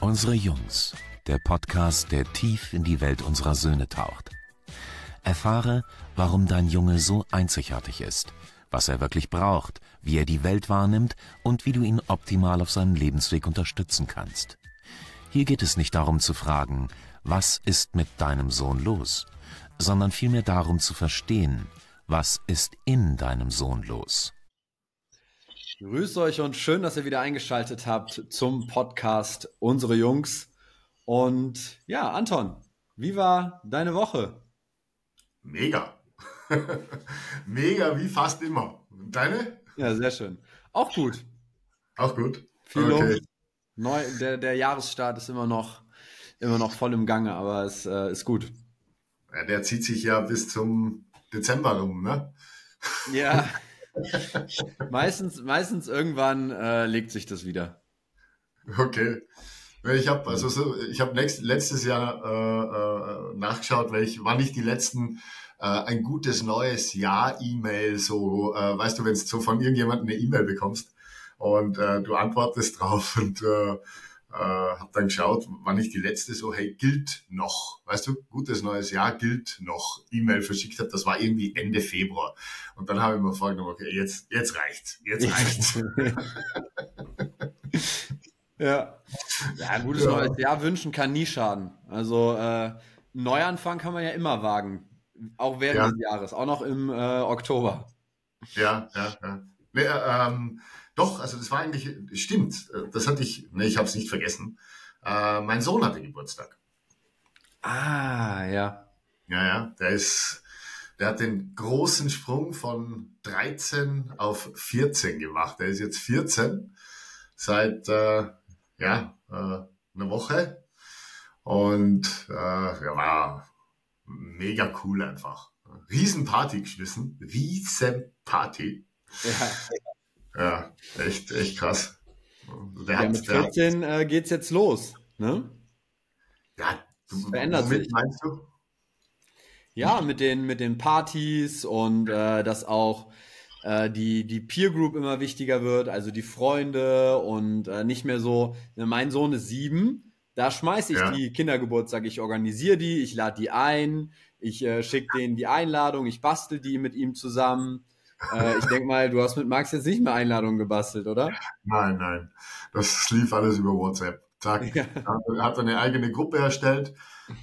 Unsere Jungs, der Podcast, der tief in die Welt unserer Söhne taucht. Erfahre, warum dein Junge so einzigartig ist, was er wirklich braucht, wie er die Welt wahrnimmt und wie du ihn optimal auf seinem Lebensweg unterstützen kannst. Hier geht es nicht darum zu fragen, was ist mit deinem Sohn los, sondern vielmehr darum zu verstehen, was ist in deinem Sohn los. Grüßt euch und schön, dass ihr wieder eingeschaltet habt zum Podcast Unsere Jungs. Und ja, Anton, wie war deine Woche? Mega. Mega, wie fast immer. Und deine? Ja, sehr schön. Auch gut. Auch gut. Viel okay. los. Neu, der, der Jahresstart ist immer noch, immer noch voll im Gange, aber es äh, ist gut. Ja, der zieht sich ja bis zum Dezember rum, ne? Ja. meistens, meistens irgendwann äh, legt sich das wieder. Okay. Ich habe also so, ich habe letztes Jahr äh, äh, nachgeschaut, weil ich, wann ich die letzten äh, ein gutes neues Jahr E-Mail so, äh, weißt du, wenn du so von irgendjemandem eine E-Mail bekommst und äh, du antwortest drauf und äh, äh, habe dann geschaut, wann ich die letzte so, hey, gilt noch, weißt du, gutes neues Jahr gilt noch, E-Mail verschickt habe, das war irgendwie Ende Februar. Und dann habe ich mir vorgenommen, okay, jetzt, jetzt reicht's, jetzt reicht's. ja. Ja, ein gutes ja. neues Jahr wünschen kann nie schaden. Also äh, Neuanfang kann man ja immer wagen. Auch während ja. des Jahres, auch noch im äh, Oktober. Ja, ja, ja. Nee, äh, ähm, doch, also das war eigentlich, stimmt, das hatte ich, ne, ich habe es nicht vergessen. Äh, mein Sohn hatte Geburtstag. Ah, ja. Ja, ja, der ist, der hat den großen Sprung von 13 auf 14 gemacht. Der ist jetzt 14 seit, äh, ja, äh, einer Woche. Und äh, ja, war mega cool einfach. Riesenparty geschmissen. Riesenparty. Ja. Ja, echt, echt krass. Der ja, hat, mit 14 der, äh, geht's jetzt los, ne? Ja, du, verändert sich. meinst du? Ja, mit den, mit den Partys und äh, dass auch äh, die, die Peer Group immer wichtiger wird, also die Freunde und äh, nicht mehr so, ne, mein Sohn ist sieben, da schmeiße ich ja. die Kindergeburtstag, ich organisiere die, ich lade die ein, ich äh, schicke denen die Einladung, ich bastel die mit ihm zusammen. Äh, ich denke mal, du hast mit Max jetzt nicht mehr Einladungen gebastelt, oder? Nein, nein. Das lief alles über WhatsApp. Zack. Ja. Er hat eine eigene Gruppe erstellt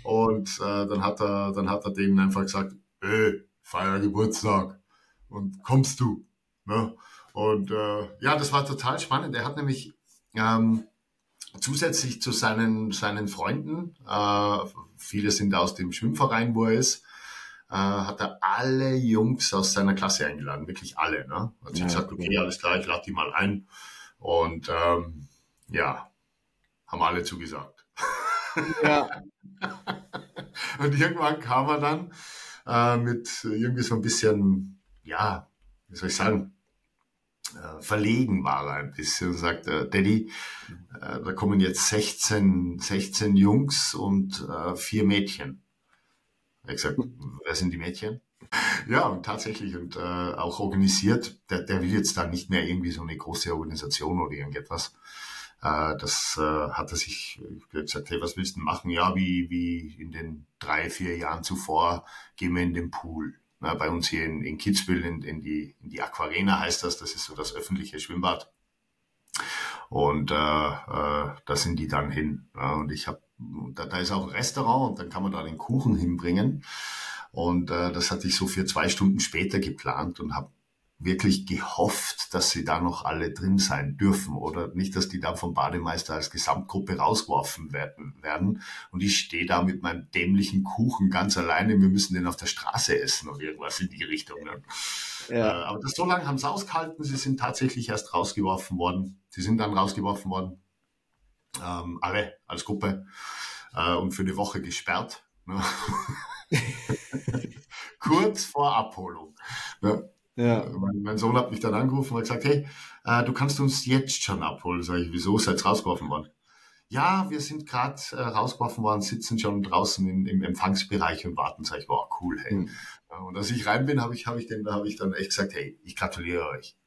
und äh, dann hat er, dann hat er denen einfach gesagt, ey, feier Geburtstag und kommst du. Ne? Und äh, ja, das war total spannend. Er hat nämlich ähm, zusätzlich zu seinen, seinen Freunden, äh, viele sind aus dem Schwimmverein, wo er ist, äh, hat er alle Jungs aus seiner Klasse eingeladen, wirklich alle. Ne? Hat sich ja, gesagt, okay, alles klar, ich lade die mal ein. Und ähm, ja, haben alle zugesagt. Ja. und irgendwann kam er dann äh, mit irgendwie so ein bisschen, ja, wie soll ich sagen, äh, verlegen war er ein bisschen und sagte, Daddy, äh, da kommen jetzt 16, 16 Jungs und äh, vier Mädchen. Er hat gesagt, wer sind die Mädchen? Ja, und tatsächlich und äh, auch organisiert. Der, der will jetzt da nicht mehr irgendwie so eine große Organisation oder irgendetwas. Äh, das äh, hat er sich gesagt, hey, was willst du machen? Ja, wie, wie in den drei, vier Jahren zuvor gehen wir in den Pool. Na, bei uns hier in, in Kitzbühel in, in, die, in die Aquarena heißt das, das ist so das öffentliche Schwimmbad. Und äh, äh, da sind die dann hin. Ja, und ich habe da, da ist auch ein Restaurant und dann kann man da den Kuchen hinbringen. Und äh, das hatte ich so für zwei Stunden später geplant und habe wirklich gehofft, dass sie da noch alle drin sein dürfen oder nicht, dass die dann vom Bademeister als Gesamtgruppe rausgeworfen werden. Und ich stehe da mit meinem dämlichen Kuchen ganz alleine. Wir müssen den auf der Straße essen oder irgendwas in die Richtung. Ne? Ja. Äh, aber das so lange haben sie ausgehalten. Sie sind tatsächlich erst rausgeworfen worden. Sie sind dann rausgeworfen worden ähm, alle als Gruppe äh, und für eine Woche gesperrt. Ne? Kurz vor Abholung. Ne? Ja. Mein, mein, Sohn hat mich dann angerufen und hat gesagt, hey, äh, du kannst uns jetzt schon abholen. Sag ich, wieso seid ihr rausgeworfen worden? Ja, wir sind gerade äh, rausgeworfen worden, sitzen schon draußen in, im Empfangsbereich und warten. Sag ich, wow, cool, hey. Mhm. Und als ich rein bin, habe ich, hab ich, den, hab ich dann echt gesagt, hey, ich gratuliere euch.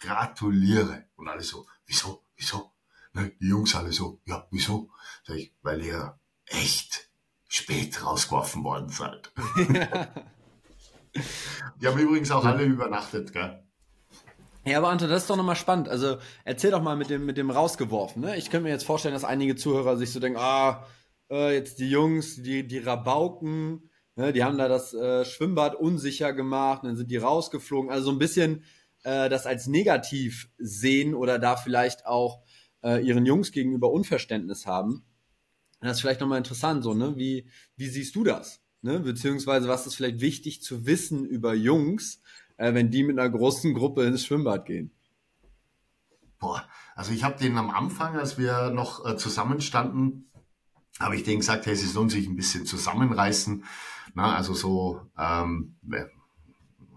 Gratuliere. Und alle so, wieso, wieso? Ne? Die Jungs alle so, ja, wieso? Sag ich, weil ihr echt spät rausgeworfen worden seid. die haben übrigens auch alle übernachtet, gell? Ja, aber Anton, das ist doch nochmal spannend. Also erzähl doch mal mit dem, mit dem rausgeworfen. Ne? Ich könnte mir jetzt vorstellen, dass einige Zuhörer sich so denken, ah, äh, jetzt die Jungs, die, die Rabauken, ne, die haben da das äh, Schwimmbad unsicher gemacht, dann sind die rausgeflogen. Also so ein bisschen äh, das als negativ sehen oder da vielleicht auch äh, ihren Jungs gegenüber Unverständnis haben. Das ist vielleicht nochmal interessant, so, ne? Wie, wie siehst du das? Ne? Beziehungsweise, was ist vielleicht wichtig zu wissen über Jungs, äh, wenn die mit einer großen Gruppe ins Schwimmbad gehen? Boah, also ich habe denen am Anfang, als wir noch äh, zusammenstanden, habe ich denen gesagt, hey, sie sollen sich ein bisschen zusammenreißen. Na, also so ähm,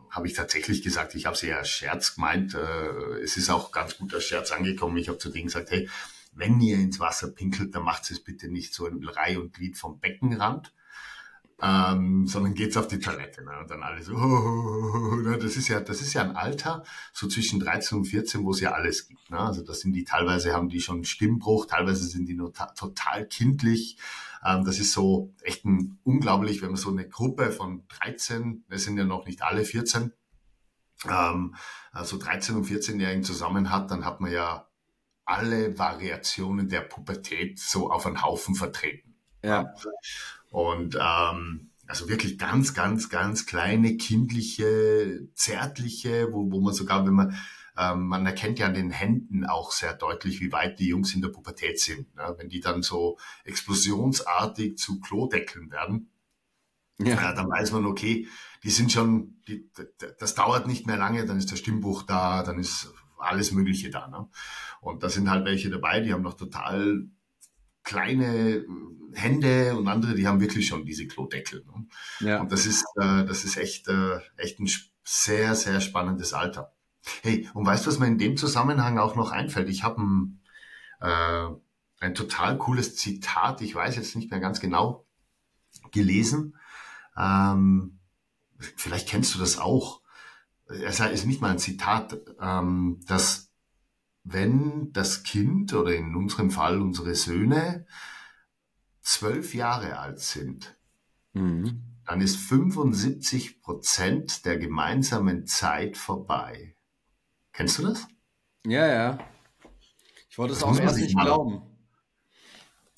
habe ich tatsächlich gesagt, ich habe sie ja Scherz gemeint. Äh, es ist auch ganz guter Scherz angekommen. Ich habe zu denen gesagt, hey, wenn ihr ins Wasser pinkelt, dann macht es bitte nicht so in Reihe und Glied vom Beckenrand, ähm, sondern geht's auf die Toilette. Ne? Und dann alle so, oh, ne? das ist ja, das ist ja ein Alter, so zwischen 13 und 14, wo es ja alles gibt. Ne? Also das sind die, teilweise haben die schon Stimmbruch, teilweise sind die total kindlich. Ähm, das ist so echt ein unglaublich, wenn man so eine Gruppe von 13, das sind ja noch nicht alle 14, ähm, also 13 und 14-Jährigen zusammen hat, dann hat man ja alle Variationen der Pubertät so auf einen Haufen vertreten. Ja. Und ähm, also wirklich ganz, ganz, ganz kleine, kindliche, zärtliche, wo, wo man sogar, wenn man, ähm, man erkennt ja an den Händen auch sehr deutlich, wie weit die Jungs in der Pubertät sind. Ne? Wenn die dann so explosionsartig zu Klodeckeln werden, ja. äh, dann weiß man, okay, die sind schon, die, das dauert nicht mehr lange, dann ist der Stimmbuch da, dann ist alles Mögliche da. Ne? Und da sind halt welche dabei, die haben noch total kleine äh, Hände und andere, die haben wirklich schon diese Klodeckel. Ne? Ja. Und das ist, äh, das ist echt, äh, echt ein sehr, sehr spannendes Alter. Hey, und weißt du, was mir in dem Zusammenhang auch noch einfällt? Ich habe ein, äh, ein total cooles Zitat, ich weiß jetzt nicht mehr ganz genau, gelesen. Ähm, vielleicht kennst du das auch. Es ist nicht mal ein Zitat, ähm, dass wenn das Kind oder in unserem Fall unsere Söhne zwölf Jahre alt sind, mhm. dann ist 75 Prozent der gemeinsamen Zeit vorbei. Kennst du das? Ja, ja. Ich wollte es auch erst nicht mal. glauben.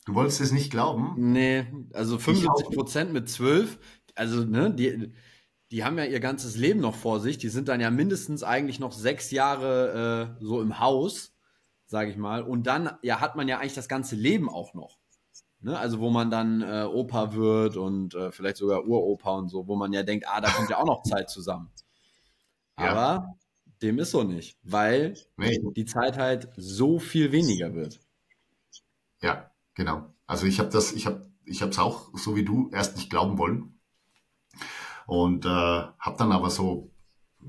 Du wolltest es nicht glauben? Nee, also 75 Prozent mit zwölf, also ne, die, die haben ja ihr ganzes Leben noch vor sich. Die sind dann ja mindestens eigentlich noch sechs Jahre äh, so im Haus, sage ich mal. Und dann ja hat man ja eigentlich das ganze Leben auch noch. Ne? Also wo man dann äh, Opa wird und äh, vielleicht sogar Uropa und so, wo man ja denkt, ah, da kommt ja auch noch Zeit zusammen. Ja. Dem ist so nicht, weil nee. die Zeit halt so viel weniger wird. Ja, genau. Also ich habe das, ich habe, ich habe es auch so wie du erst nicht glauben wollen und äh, habe dann aber so,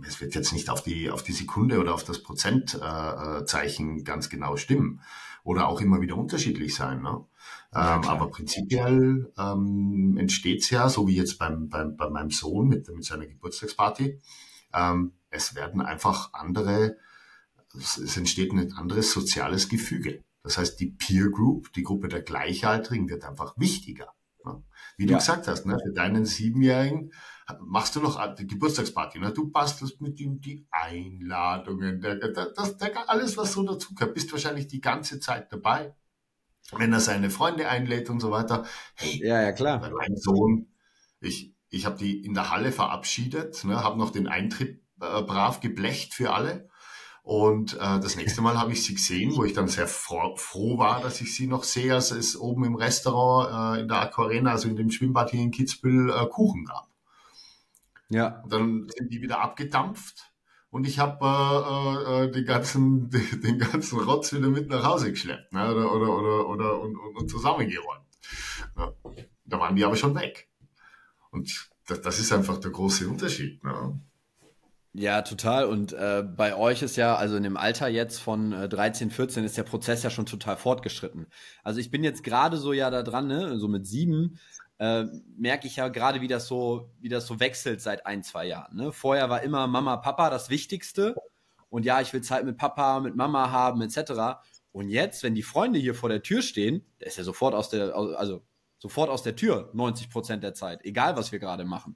es wird jetzt nicht auf die, auf die Sekunde oder auf das Prozentzeichen äh, ganz genau stimmen oder auch immer wieder unterschiedlich sein. Ne? Ähm, aber prinzipiell ähm, entsteht es ja, so wie jetzt beim, beim, bei meinem Sohn mit, mit seiner Geburtstagsparty, ähm, es werden einfach andere, es entsteht ein anderes soziales Gefüge. Das heißt, die Peer Group, die Gruppe der Gleichaltrigen, wird einfach wichtiger. Ne? Wie du gesagt hast, ne? für deinen Siebenjährigen machst du noch die Geburtstagsparty. Ne? Du bastelst mit ihm die Einladungen, der, der, der, alles, was so dazu gehört. Bist wahrscheinlich die ganze Zeit dabei. Wenn er seine Freunde einlädt und so weiter. Hey, ja, ja, klar. Mein Sohn, ich, ich habe die in der Halle verabschiedet, ne, habe noch den Eintritt äh, brav geblecht für alle. Und äh, das nächste Mal habe ich sie gesehen, wo ich dann sehr froh, froh war, dass ich sie noch sehe, als es oben im Restaurant äh, in der Aquarena, also in dem Schwimmbad hier in Kitzbühel, äh, Kuchen gab. Ja. Und dann sind die wieder abgedampft und ich habe äh, äh, den ganzen den ganzen Rotz wieder mit nach Hause geschleppt, ne? oder oder oder oder und, und, und zusammengeräumt. Ne? Da waren die aber schon weg. Und das, das ist einfach der große Unterschied. Ne? Ja, total. Und äh, bei euch ist ja, also in dem Alter jetzt von äh, 13, 14 ist der Prozess ja schon total fortgeschritten. Also ich bin jetzt gerade so ja da dran, ne, so mit sieben, äh, merke ich ja gerade, wie das so, wie das so wechselt seit ein, zwei Jahren. Ne? Vorher war immer Mama, Papa das Wichtigste. Und ja, ich will Zeit mit Papa, mit Mama haben, etc. Und jetzt, wenn die Freunde hier vor der Tür stehen, der ist ja sofort aus der, also sofort aus der Tür, 90 Prozent der Zeit, egal was wir gerade machen.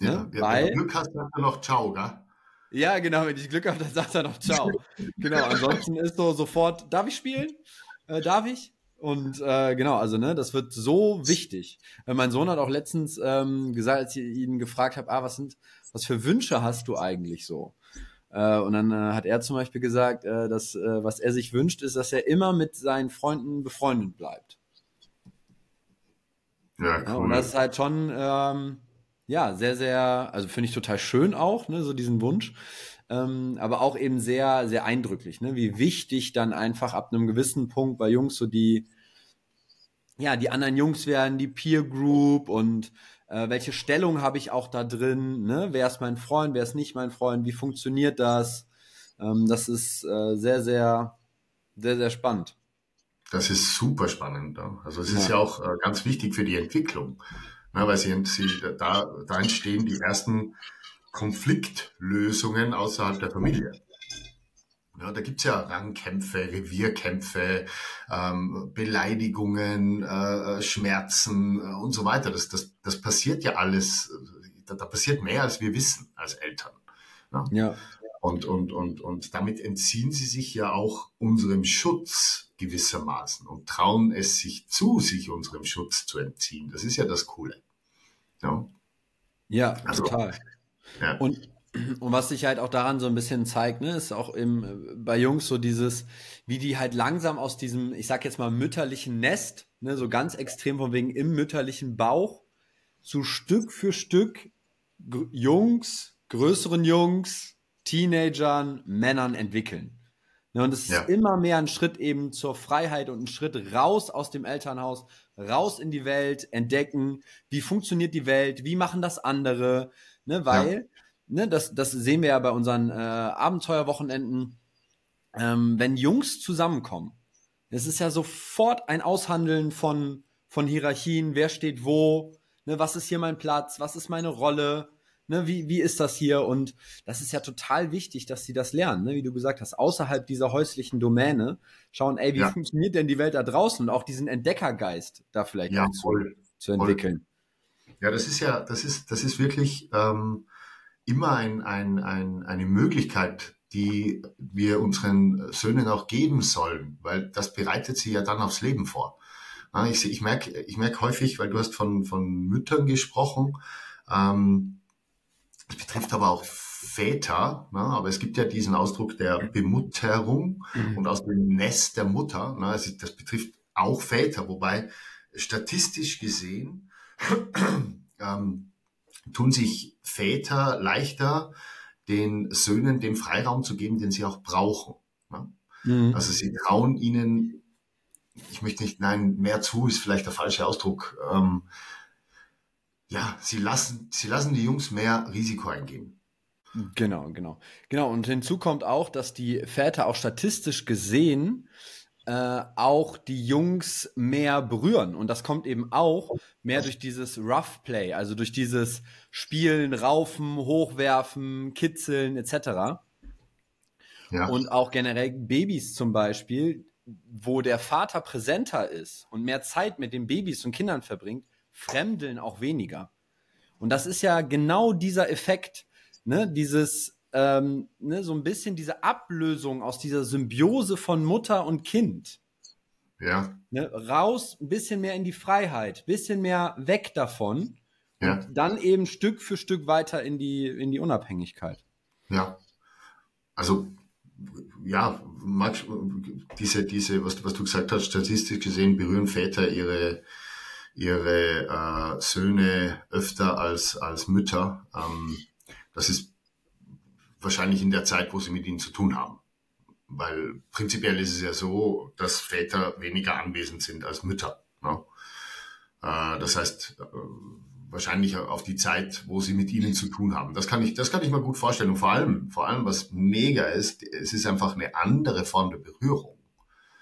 Ja, ne? Weil, wenn du Glück hast, sagt er noch Ciao, gell? Ja, genau, wenn ich Glück habe, dann sagt er noch Ciao. genau, ansonsten ist so sofort, darf ich spielen? Äh, darf ich? Und äh, genau, also ne, das wird so wichtig. Äh, mein Sohn hat auch letztens ähm, gesagt, als ich ihn gefragt habe, ah, was sind, was für Wünsche hast du eigentlich so? Äh, und dann äh, hat er zum Beispiel gesagt, äh, dass äh, was er sich wünscht, ist, dass er immer mit seinen Freunden befreundet bleibt. Ja, cool. Ja, und das ist halt schon ähm, ja sehr, sehr, also finde ich total schön auch, ne, so diesen Wunsch. Ähm, aber auch eben sehr, sehr eindrücklich, ne? wie wichtig dann einfach ab einem gewissen Punkt bei Jungs so die, ja, die anderen Jungs werden, die Peer Group und äh, welche Stellung habe ich auch da drin, ne? wer ist mein Freund, wer ist nicht mein Freund, wie funktioniert das? Ähm, das ist äh, sehr, sehr, sehr, sehr spannend. Das ist super spannend. Also es ist ja, auch äh, ganz wichtig für die Entwicklung, ne? weil sie, sie da, da entstehen die ersten Konfliktlösungen außerhalb der Familie. Ja, da gibt's ja Rangkämpfe, Revierkämpfe, ähm, Beleidigungen, äh, Schmerzen äh, und so weiter. Das, das, das passiert ja alles, da, da passiert mehr, als wir wissen als Eltern. Ja. ja. Und, und, und, und damit entziehen sie sich ja auch unserem Schutz gewissermaßen und trauen es sich zu, sich unserem Schutz zu entziehen. Das ist ja das Coole. Ja, ja also, total. Ja. Und und was sich halt auch daran so ein bisschen zeigt, ne, ist auch im, bei Jungs so dieses, wie die halt langsam aus diesem, ich sag jetzt mal, mütterlichen Nest, ne, so ganz extrem von wegen im mütterlichen Bauch, zu Stück für Stück Jungs, größeren Jungs, Teenagern, Männern entwickeln. Ne, und es ja. ist immer mehr ein Schritt eben zur Freiheit und ein Schritt raus aus dem Elternhaus, raus in die Welt, entdecken, wie funktioniert die Welt, wie machen das andere, ne, weil ja ne, das, das sehen wir ja bei unseren äh, Abenteuerwochenenden, ähm, wenn Jungs zusammenkommen, es ist ja sofort ein Aushandeln von, von Hierarchien, wer steht wo, ne, was ist hier mein Platz, was ist meine Rolle, ne, wie, wie ist das hier? Und das ist ja total wichtig, dass sie das lernen, ne, wie du gesagt hast, außerhalb dieser häuslichen Domäne schauen, ey, wie ja. funktioniert denn die Welt da draußen und auch diesen Entdeckergeist da vielleicht ja, zu, zu, entwickeln. Voll. Ja, das ist ja, das ist, das ist wirklich, ähm, immer ein, ein, ein, eine Möglichkeit, die wir unseren Söhnen auch geben sollen, weil das bereitet sie ja dann aufs Leben vor. Ich, ich merke ich merk häufig, weil du hast von, von Müttern gesprochen, ähm, das betrifft aber auch Väter, ne? aber es gibt ja diesen Ausdruck der Bemutterung mhm. und aus dem Nest der Mutter, ne? also das betrifft auch Väter, wobei statistisch gesehen ähm, tun sich Väter leichter, den Söhnen den Freiraum zu geben, den sie auch brauchen. Ne? Mhm. Also sie trauen ihnen, ich möchte nicht, nein, mehr zu ist vielleicht der falsche Ausdruck. Ähm, ja, sie lassen, sie lassen die Jungs mehr Risiko eingehen. Genau, genau. Genau. Und hinzu kommt auch, dass die Väter auch statistisch gesehen äh, auch die Jungs mehr berühren. Und das kommt eben auch mehr durch dieses Rough Play, also durch dieses Spielen, Raufen, Hochwerfen, Kitzeln etc. Ja. Und auch generell Babys zum Beispiel, wo der Vater präsenter ist und mehr Zeit mit den Babys und Kindern verbringt, fremdeln auch weniger. Und das ist ja genau dieser Effekt, ne, dieses ähm, ne, so ein bisschen diese Ablösung aus dieser Symbiose von Mutter und Kind. Ja. Ne, raus, ein bisschen mehr in die Freiheit, bisschen mehr weg davon. Ja. Und dann eben Stück für Stück weiter in die, in die Unabhängigkeit. Ja. Also, ja, Max, diese, diese, was, was du gesagt hast, statistisch gesehen berühren Väter ihre, ihre äh, Söhne öfter als, als Mütter. Ähm, das ist wahrscheinlich in der Zeit, wo sie mit ihnen zu tun haben. Weil prinzipiell ist es ja so, dass Väter weniger anwesend sind als Mütter. Ne? Äh, das heißt, äh, wahrscheinlich auf die Zeit, wo sie mit ihnen zu tun haben. Das kann ich, das kann ich mir gut vorstellen. Und vor allem, vor allem, was mega ist, es ist einfach eine andere Form der Berührung.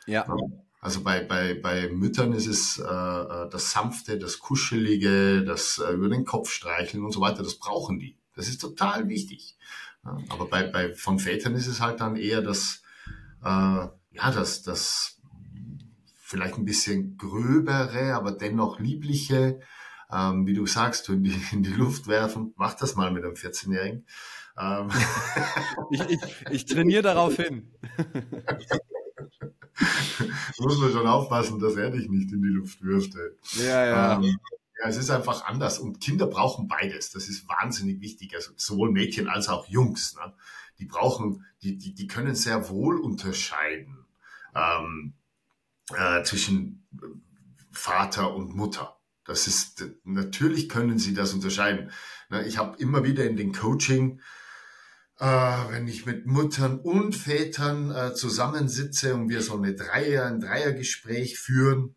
Ja. Ne? Also bei, bei, bei Müttern ist es äh, äh, das Sanfte, das Kuschelige, das äh, über den Kopf streicheln und so weiter. Das brauchen die. Das ist total wichtig. Aber bei, bei, von Vätern ist es halt dann eher das, äh, ja, das, das vielleicht ein bisschen gröbere, aber dennoch liebliche, ähm, wie du sagst, in die, in die Luft werfen. Mach das mal mit einem 14-Jährigen. Ähm. ich, ich, ich trainiere darauf hin. muss man schon aufpassen, dass er dich nicht in die Luft wirft. Ja, ja. Ähm, ja, es ist einfach anders und Kinder brauchen beides. Das ist wahnsinnig wichtig. Also sowohl Mädchen als auch Jungs. Ne? Die brauchen, die, die, die können sehr wohl unterscheiden ähm, äh, zwischen Vater und Mutter. Das ist natürlich können sie das unterscheiden. Ne? Ich habe immer wieder in den Coaching äh, wenn ich mit Muttern und Vätern äh, zusammensitze und wir so eine Dreier, ein Dreiergespräch führen,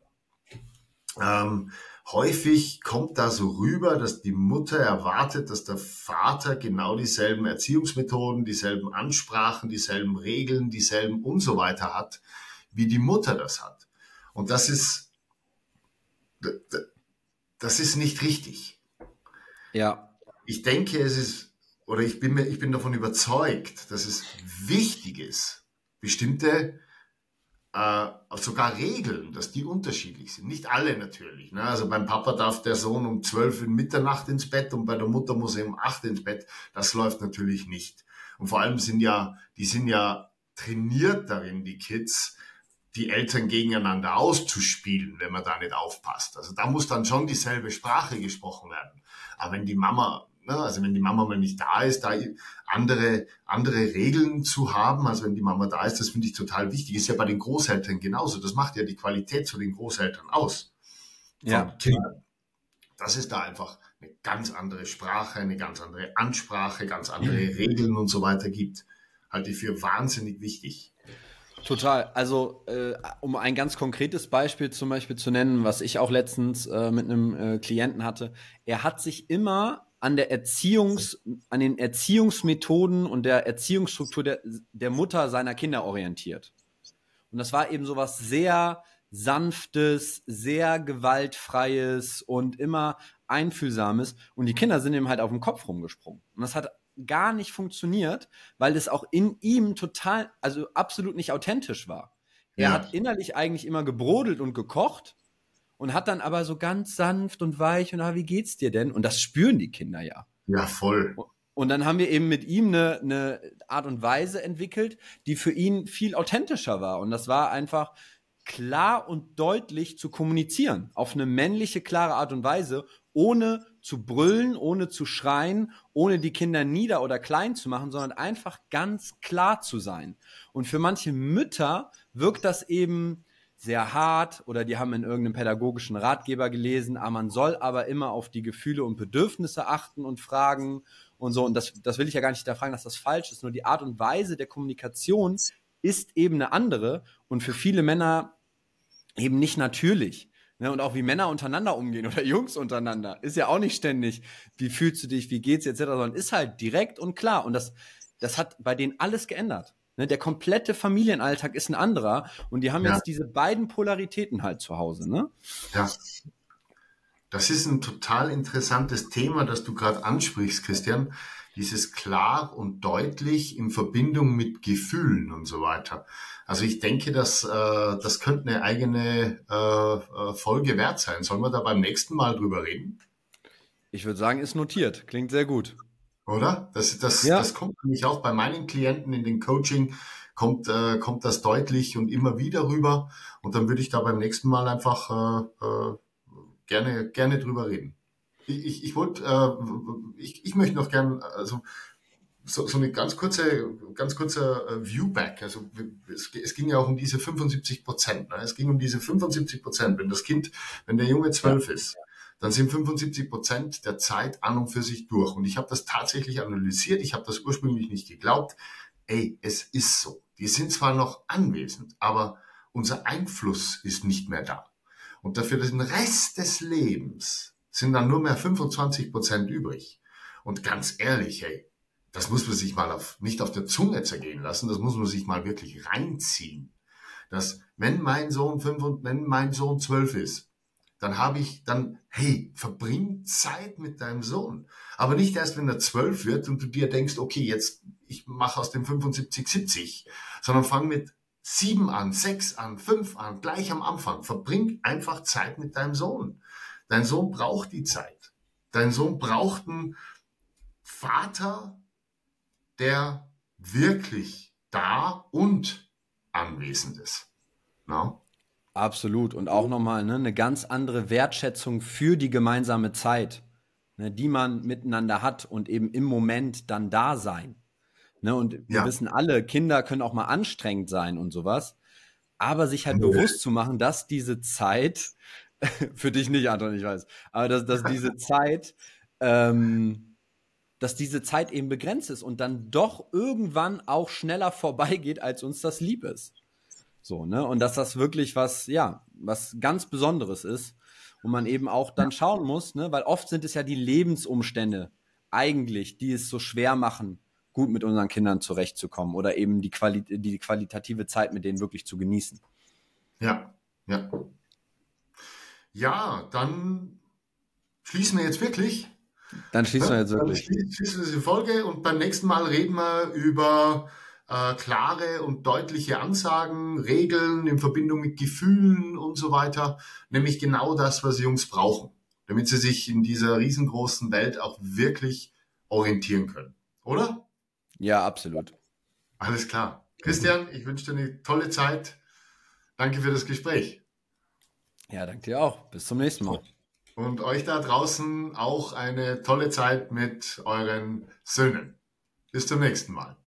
ähm, häufig kommt da so rüber, dass die Mutter erwartet, dass der Vater genau dieselben Erziehungsmethoden, dieselben Ansprachen, dieselben Regeln, dieselben und so weiter hat, wie die Mutter das hat. Und das ist, das ist nicht richtig. Ja. Ich denke, es ist oder ich bin, mir, ich bin davon überzeugt, dass es wichtig ist, bestimmte äh, sogar Regeln, dass die unterschiedlich sind. Nicht alle natürlich. Ne? Also beim Papa darf der Sohn um zwölf in Mitternacht ins Bett und bei der Mutter muss er um acht ins Bett. Das läuft natürlich nicht. Und vor allem sind ja, die sind ja trainiert darin, die Kids, die Eltern gegeneinander auszuspielen, wenn man da nicht aufpasst. Also da muss dann schon dieselbe Sprache gesprochen werden. Aber wenn die Mama? Also wenn die Mama mal nicht da ist, da andere, andere Regeln zu haben, also wenn die Mama da ist, das finde ich total wichtig. Ist ja bei den Großeltern genauso. Das macht ja die Qualität zu den Großeltern aus. Ja. Kindern. Das ist da einfach eine ganz andere Sprache, eine ganz andere Ansprache, ganz andere Regeln und so weiter gibt. Halte ich für wahnsinnig wichtig. Total. Also, äh, um ein ganz konkretes Beispiel zum Beispiel zu nennen, was ich auch letztens äh, mit einem äh, Klienten hatte. Er hat sich immer an der Erziehungs, an den Erziehungsmethoden und der Erziehungsstruktur der, der Mutter seiner Kinder orientiert. Und das war eben so was sehr sanftes, sehr gewaltfreies und immer einfühlsames. Und die Kinder sind ihm halt auf den Kopf rumgesprungen. Und das hat gar nicht funktioniert, weil es auch in ihm total, also absolut nicht authentisch war. Er ja. hat innerlich eigentlich immer gebrodelt und gekocht und hat dann aber so ganz sanft und weich und ah, wie geht's dir denn? Und das spüren die Kinder ja. Ja, voll. Und dann haben wir eben mit ihm eine, eine Art und Weise entwickelt, die für ihn viel authentischer war. Und das war einfach klar und deutlich zu kommunizieren. Auf eine männliche, klare Art und Weise, ohne zu brüllen, ohne zu schreien, ohne die Kinder nieder oder klein zu machen, sondern einfach ganz klar zu sein. Und für manche Mütter wirkt das eben sehr hart oder die haben in irgendeinem pädagogischen Ratgeber gelesen, ah, man soll aber immer auf die Gefühle und Bedürfnisse achten und fragen und so. Und das, das will ich ja gar nicht hinterfragen, dass das falsch ist. Nur die Art und Weise der Kommunikation ist eben eine andere und für viele Männer eben nicht natürlich. Ne, und auch wie Männer untereinander umgehen oder Jungs untereinander. Ist ja auch nicht ständig, wie fühlst du dich, wie geht's etc., sondern ist halt direkt und klar. Und das, das hat bei denen alles geändert. Ne, der komplette Familienalltag ist ein anderer und die haben ja. jetzt diese beiden Polaritäten halt zu Hause. Ne? Ja. Das ist ein total interessantes Thema, das du gerade ansprichst, Christian. Dieses klar und deutlich in Verbindung mit Gefühlen und so weiter. Also ich denke, dass äh, das könnte eine eigene äh, äh Folge wert sein. Sollen wir da beim nächsten Mal drüber reden? Ich würde sagen, ist notiert. Klingt sehr gut. Oder? Das, das, ja. das kommt nämlich auch bei meinen Klienten in den Coaching, kommt, äh, kommt das deutlich und immer wieder rüber. Und dann würde ich da beim nächsten Mal einfach äh, äh, gerne, gerne drüber reden. Ich, ich, ich wollte, äh, ich, ich möchte noch gern, also so, so eine ganz kurze, ganz kurze äh, Viewback. Also es, es ging ja auch um diese 75 Prozent. Ne? Es ging um diese 75 Prozent. Wenn das Kind, wenn der Junge zwölf ist, dann sind 75 Prozent der Zeit an und für sich durch. Und ich habe das tatsächlich analysiert. Ich habe das ursprünglich nicht geglaubt. Ey, es ist so. Die sind zwar noch anwesend, aber unser Einfluss ist nicht mehr da. Und dafür den Rest des Lebens sind dann nur mehr 25 Prozent übrig. Und ganz ehrlich, hey, das muss man sich mal auf, nicht auf der Zunge zergehen lassen, das muss man sich mal wirklich reinziehen. Dass, wenn mein Sohn fünf und wenn mein Sohn zwölf ist, dann habe ich dann, hey, verbring Zeit mit deinem Sohn. Aber nicht erst, wenn er zwölf wird und du dir denkst, okay, jetzt, ich mache aus dem 75 70, sondern fang mit sieben an, sechs an, fünf an, gleich am Anfang. Verbring einfach Zeit mit deinem Sohn. Dein Sohn braucht die Zeit. Dein Sohn braucht einen Vater, der wirklich da und anwesend ist. No? Absolut. Und auch nochmal ne, eine ganz andere Wertschätzung für die gemeinsame Zeit, ne, die man miteinander hat und eben im Moment dann da sein. Ne, und wir ja. wissen alle, Kinder können auch mal anstrengend sein und sowas. Aber sich halt ja. bewusst zu machen, dass diese Zeit, für dich nicht, Anton, ich weiß, aber dass, dass diese Zeit, ähm, dass diese Zeit eben begrenzt ist und dann doch irgendwann auch schneller vorbeigeht, als uns das lieb ist. So, ne? Und dass das wirklich was, ja, was ganz Besonderes ist. Und man eben auch dann schauen muss, ne? Weil oft sind es ja die Lebensumstände eigentlich, die es so schwer machen, gut mit unseren Kindern zurechtzukommen oder eben die, Quali die qualitative Zeit mit denen wirklich zu genießen. Ja, ja. Ja, dann schließen wir jetzt wirklich. Dann schließen wir jetzt wirklich. Dann schließen wir diese Folge und beim nächsten Mal reden wir über äh, klare und deutliche Ansagen, Regeln in Verbindung mit Gefühlen und so weiter. Nämlich genau das, was Jungs brauchen, damit sie sich in dieser riesengroßen Welt auch wirklich orientieren können. Oder? Ja, absolut. Alles klar. Christian, ich wünsche dir eine tolle Zeit. Danke für das Gespräch. Ja, danke dir auch. Bis zum nächsten Mal. Und euch da draußen auch eine tolle Zeit mit euren Söhnen. Bis zum nächsten Mal.